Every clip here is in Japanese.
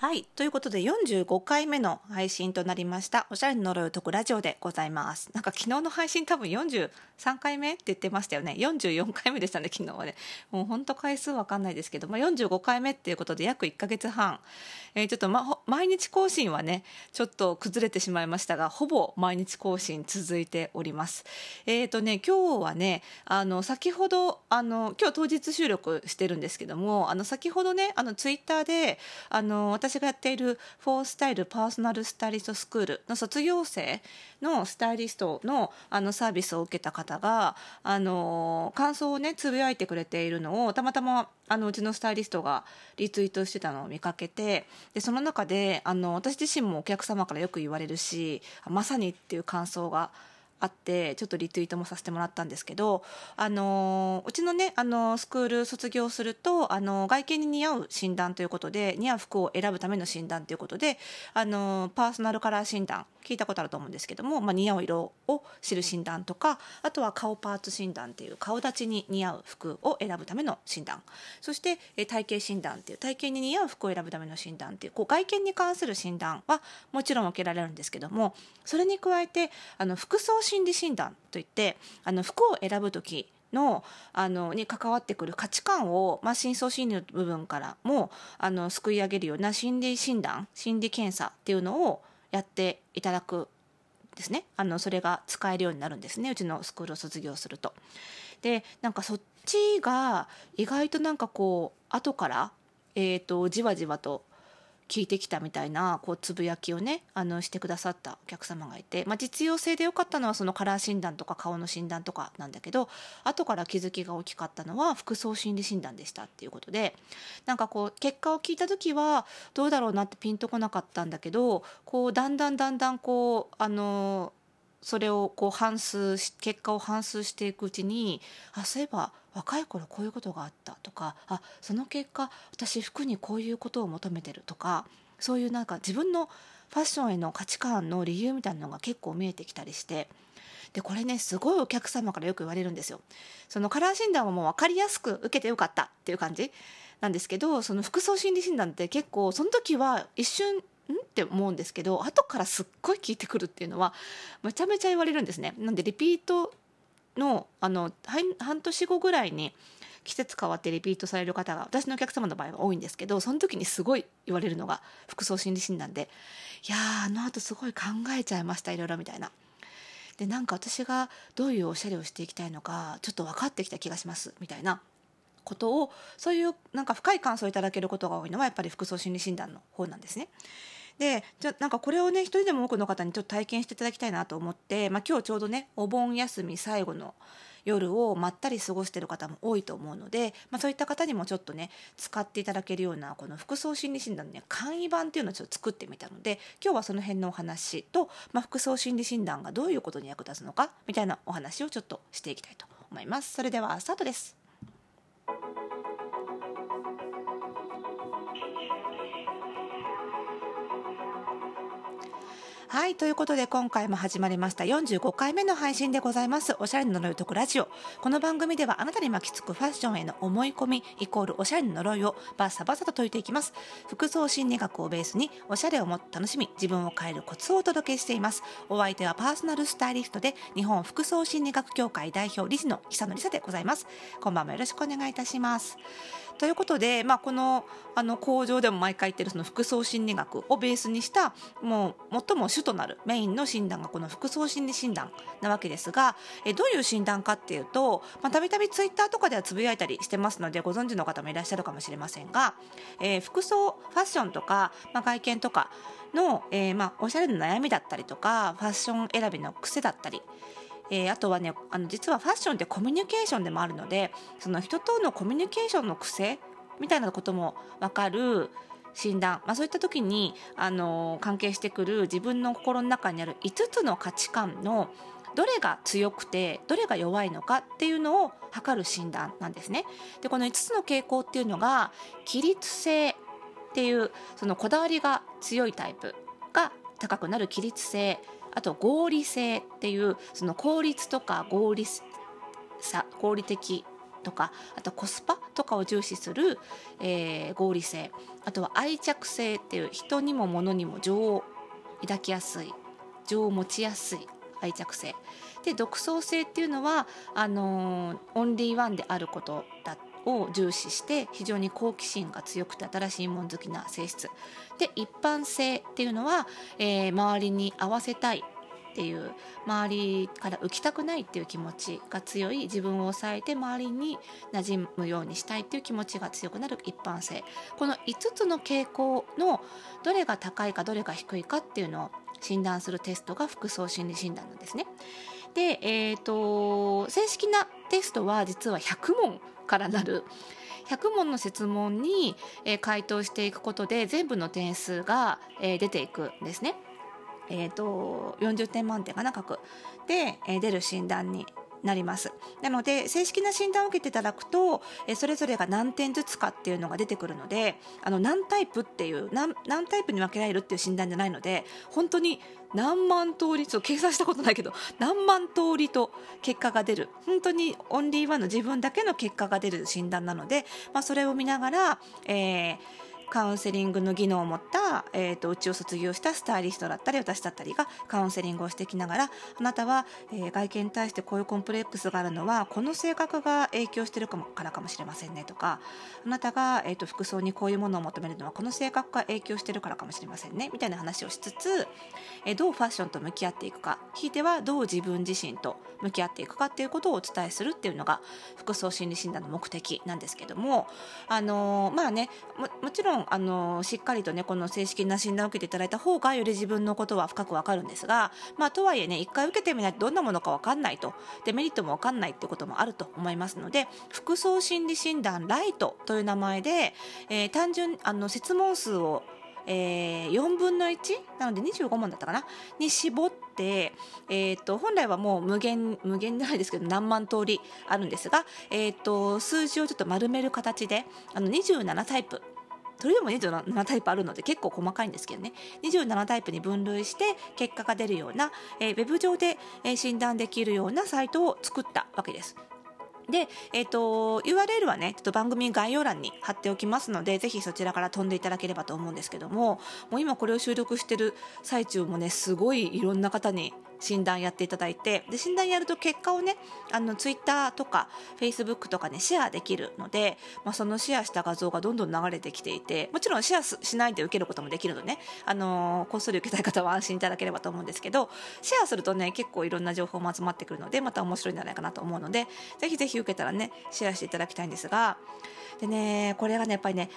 はい。ということで、45回目の配信となりました、おしゃれの呪いを解くラジオでございます。なんか昨日の配信多分43回目って言ってましたよね。44回目でしたね、昨日はね。もうほんと回数わかんないですけど、まあ、45回目っていうことで約1ヶ月半。えーちょっと、ま、ほ毎日更新はね、ちょっと崩れてしまいましたが、ほぼ毎日更新続いております。えっ、とね、今日はね、あの、先ほど、あの、今日当日収録してるんですけども、あの、先ほどね、あの、ツイッターで、あの、私私がやっているフォースタイルパーソナルスタイリストスクールの卒業生のスタイリストのあのサービスを受けた方が、あの、感想をね、つぶやいてくれているのを、たまたま、あの、うちのスタイリストがリツイートしてたのを見かけて、で、その中で、あの、私自身もお客様からよく言われるし、まさにっていう感想が、あってちょっとリツイートもさせてもらったんですけどあのうちのねあのスクール卒業するとあの外見に似合う診断ということで似合う服を選ぶための診断ということであのパーソナルカラー診断聞いたことあると思うんですけども、まあ、似合う色を知る診断とかあとは顔パーツ診断っていう顔立ちに似合う服を選ぶための診断。そして体型診断っていう体型に似合う服を選ぶための診断っていうこう外見に関する診断はもちろん受けられるんですけどもそれに加えてあの服装心理診断といってあの服を選ぶ時のあのに関わってくる価値観を、まあ、深層心理の部分からもあのすくい上げるような心理診断心理検査っていうのをやっていただくですねあのそれが使えるようになるんですねうちのスクールを卒業すると。でなんかそっちが意外となんかこう後から、えー、とじわじわと聞いてきたみたいなこうつぶやきをねあのしてくださったお客様がいて、まあ、実用性で良かったのはそのカラー診断とか顔の診断とかなんだけど後から気づきが大きかったのは服装心理診断でしたっていうことでなんかこう結果を聞いた時はどうだろうなってピンとこなかったんだけどこうだんだんだんだんこうあのそれをこう反数し結果を反数していくうちにあそういえば若い頃こういうことがあったとかあその結果私服にこういうことを求めてるとかそういうなんか自分のファッションへの価値観の理由みたいなのが結構見えてきたりしてでこれねすごいお客様からよく言われるんですよ。そのカラー診断はもう分かりやすく受けてよかったっていう感じなんですけどその服装心理診断って結構その時は一瞬ん？って思うんですけど後からすっごい聞いてくるっていうのはめちゃめちゃ言われるんですね。なんでリピートのあの半年後ぐらいに季節変わってリピートされる方が私のお客様の場合は多いんですけどその時にすごい言われるのが服装心理診断で「いやーあのあとすごい考えちゃいましたいろいろ」みたいな。でなんか私がどういうおしゃれをしていきたいのかちょっと分かってきた気がしますみたいなことをそういうなんか深い感想をいただけることが多いのはやっぱり服装心理診断の方なんですね。でじゃなんかこれをね一人でも多くの方にちょっと体験していただきたいなと思って、まあ、今日ちょうどねお盆休み最後の夜をまったり過ごしている方も多いと思うので、まあ、そういった方にもちょっとね使っていただけるようなこの服装心理診断のね簡易版っていうのをちょっと作ってみたので今日はその辺のお話と、まあ、服装心理診断がどういうことに役立つのかみたいなお話をちょっとしていきたいと思います。それではスタートです。はい。ということで、今回も始まりました45回目の配信でございます。おしゃれの呪いを解くラジオ。この番組では、あなたに巻きつくファッションへの思い込み、イコールおしゃれの呪いをバッサバサと解いていきます。服装心理学をベースに、おしゃれをもっと楽しみ、自分を変えるコツをお届けしています。お相手はパーソナルスタイリストで、日本服装心理学協会代表理事の久野理沙でございます。こんばんもよろしくお願いいたします。ということで、まあ、このあの工場でも毎回言ってるその服装心理学をベースにしたもう最も主となるメインの診断がこの服装心理診断なわけですがえどういう診断かっていうとたびたびツイッターとかではつぶやいたりしてますのでご存知の方もいらっしゃるかもしれませんが、えー服装ファッションとか、まあ、外見とかの、えーまあ、おしゃれの悩みだったりとかファッション選びの癖だったりえーあとはねあの実はファッションってコミュニケーションでもあるのでその人とのコミュニケーションの癖みたいなことも分かる診断、まあ、そういった時に、あの関係してくる自分の心の中にある5つの価値観のどれが強くてどれが弱いのかっていうのを測る診断なんですね。でこの5つの傾向っていうのが起立性っていうそのこだわりが強いタイプが高くなる起立性あと合理性っていうその効率とか合理さ合理的とかあとコスパとかを重視する、えー、合理性あとは愛着性っていう人にも物にも情を抱きやすい情を持ちやすい愛着性。で独創性っていうのはあのー、オンリーワンであることだを重視して非常に好奇心が強くて新しいもん好きな性質。で一般性っていうのは、えー、周りに合わせたいっていう周りから浮きたくないっていう気持ちが強い自分を抑えて周りに馴染むようにしたいっていう気持ちが強くなる一般性この5つの傾向のどれが高いかどれが低いかっていうのを診断するテストが服装心理診断なんですね。で、えーと、正式なテストは実は100問からなる100問の設問に、えー、回答していくことで全部の点数が、えー、出ていくんですね。えーと、40点満点かな書く。で、えー、出る診断になります。なので正式な診断を受けていただくとえそれぞれが何点ずつかっていうのが出てくるのであの何タイプっていう何何タイプに分けられるっていう診断じゃないので本当に何万通りと計算したことないけど何万通りと結果が出る。本当にオンリーワンの自分だけの結果が出る診断なので、まあ、それを見ながら、えーカウンセリングの技能を持った、えーと、うちを卒業したスタイリストだったり私だったりがカウンセリングをしてきながらあなたは、えー、外見に対してこういうコンプレックスがあるのはこの性格が影響してるかもからかもしれませんねとかあなたが、えーと、服装にこういうものを求めるのはこの性格が影響してるからかもしれませんねみたいな話をしつつ、えー、どうファッションと向き合っていくかひいてはどう自分自身と向き合っていくかっていうことをお伝えするっていうのが服装心理診断の目的なんですけどもあのー、まあねももちろんあのしっかりとねこの正式な診断を受けていただいた方がより自分のことは深くわかるんですが、まあ、とはいえね一回受けてみないとどんなものかわかんないと。でメリットもわかんないっていうこともあると思いますので服装心理診断ライトという名前で、えー、単純あの設問数をえー、4分の1なので25問だったかな？に絞って、えーと、本来はもう無限無限じゃないですけど何万通りあるんですが、えーと数字をちょっと丸める形であの27タイプそれでも27タイプあるので結構細かいんですけどね27タイプに分類して結果が出るような、えー、ウェブ上で、え、診断できるようなサイトを作ったわけです。で、えーと、URL はねちょっと番組概要欄に貼っておきますのでぜひそちらから飛んでいただければと思うんですけどももう今これを収録してる最中もねすごいいろんな方に診断やっていただいてで診断やると結果をねあのツイッターとかフェイスブックとかねシェアできるので、まあ、そのシェアした画像がどんどん流れてきていてもちろんシェアしないで受けることもできるのでね、あの、こっそり受けたい方は安心いただければと思うんですけどシェアするとね結構いろんな情報も集まってくるのでまた面白いんじゃないかなと思うのでぜひぜひ受けたらねシェアしていただきたいんですがでねこれがねやっぱりね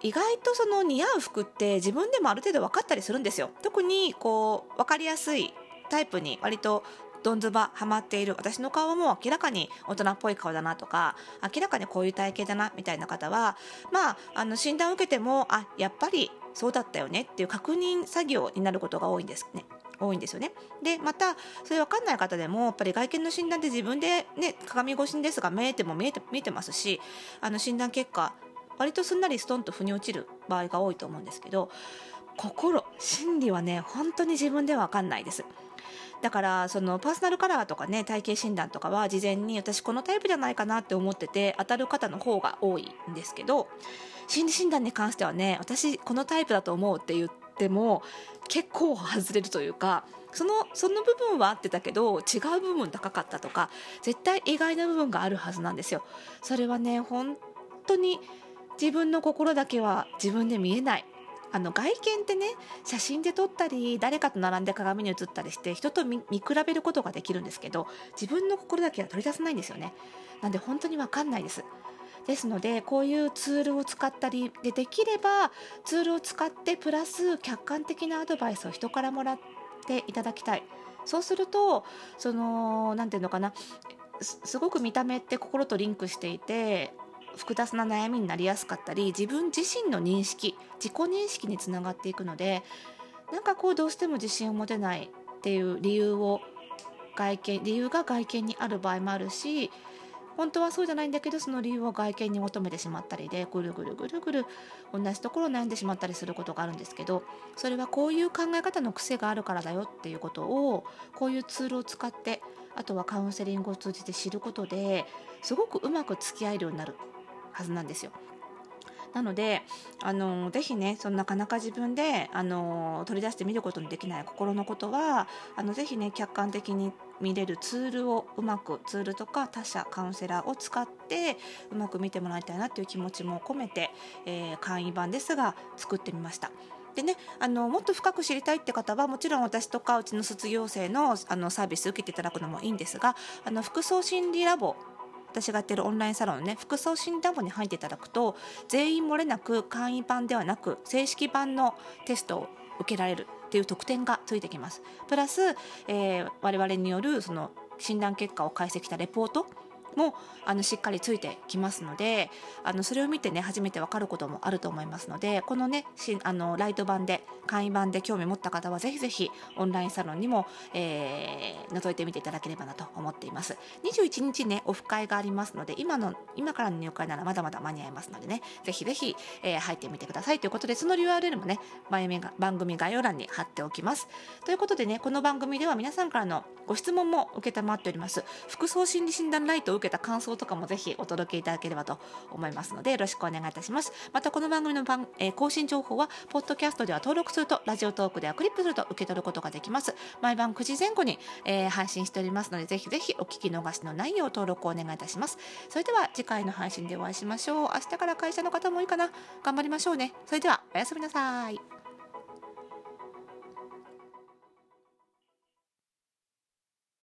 意外とその似合う服って自分でもある程度分かったりするんですよ。特にこう分かりやすいタイプに割とどんずばハマっている。私の顔も明らかに大人っぽい顔だなとか明らかにこういう体型だなみたいな方はまああの診断を受けてもあやっぱりそうだったよねっていう確認作業になることが多いんですね。多いんですよね。でまたそれ分かんない方でもやっぱり外見の診断で自分で、ね、鏡越しですが見えても見えて見えてますしあの診断結果割とすんなりストンと腑に落ちる場合が多いと思うんですけど心心理はね本当に自分では分かんないです。だからそのパーソナルカラーとかね体型診断とかは事前に私このタイプじゃないかなって思ってて当たる方の方が多いんですけど心理診断に関してはね私このタイプだと思うって言っても結構外れるというかそのその部分は合ってたけど違う部分高かったとか絶対意外な部分があるはずなんですよ。それはね本当に自分の心だけは自分で見えないあの外見ってね写真で撮ったり誰かと並んで鏡に映ったりして人と見比べることができるんですけど自分の心だけは取り出せないんですよね。なんで本当に分かんないです。ですのでこういうツールを使ったりでできればツールを使ってプラス客観的なアドバイスを人からもらっていただきたい。そうするとその何て言うのかなすごく見た目って心とリンクしていて複雑な悩みになりやすかったり自分自身の認識自己認識につながっていくのでなんかこうどうしても自信を持てないっていう理由を外見理由が外見にある場合もあるし本当はそうじゃないんだけどその理由を外見に求めてしまったりでぐるぐるぐるぐる同じところを悩んでしまったりすることがあるんですけどそれはこういう考え方の癖があるからだよっていうことをこういうツールを使ってあとはカウンセリングを通じて知ることですごくうまく付き合えるようになる。はずなんですよ。なのであのぜひねそのなかなか自分であの取り出して見ることのできない心のことはあのぜひね客観的に見れるツールをうまくツールとか他社カウンセラーを使ってうまく見てもらいたいなという気持ちも込めて、えー、簡易版ですが作ってみました。でね、あのもっと深く知りたいって方はもちろん私とかうちの卒業生のあのサービス受けていただくのもいいんですがあの服装心理ラボ私がやってるオンラインサロンね服装診断簿に入っていただくと全員漏れなく簡易版ではなく正式版のテストを受けられるっていう特典がついてきます。プラス、えー、我々によるその診断結果を解析したレポートもあのしっかりついてきますのであのそれを見てね初めて分かることもあると思いますのでこのねしあのライト版で簡易版で興味持った方はぜひぜひオンラインサロンにも、えー、覗いてみていただければなと思っています。21日ねオフ会がありますので今の今からの入会ならまだまだ間に合いますのでねぜひぜひ、えー、入ってみてくださいということでその URL もね番組概要欄に貼っておきます。ということでねこの番組では皆さんからのご質問も承っております。服装心理診断ライトを受けた感想とかもぜひお届けいただければと思いますのでよろしくお願いいたします。またこの番組の番、えー、更新情報はポッドキャストでは登録するとラジオトークではクリップすると受け取ることができます。毎晩9時前後に、えー、配信しておりますのでぜひぜひお聞き逃しのないよう登録をお願いいたします。それでは次回の配信でお会いしましょう。明日から会社の方もいいかな。頑張りましょうね。それではおやすみなさい。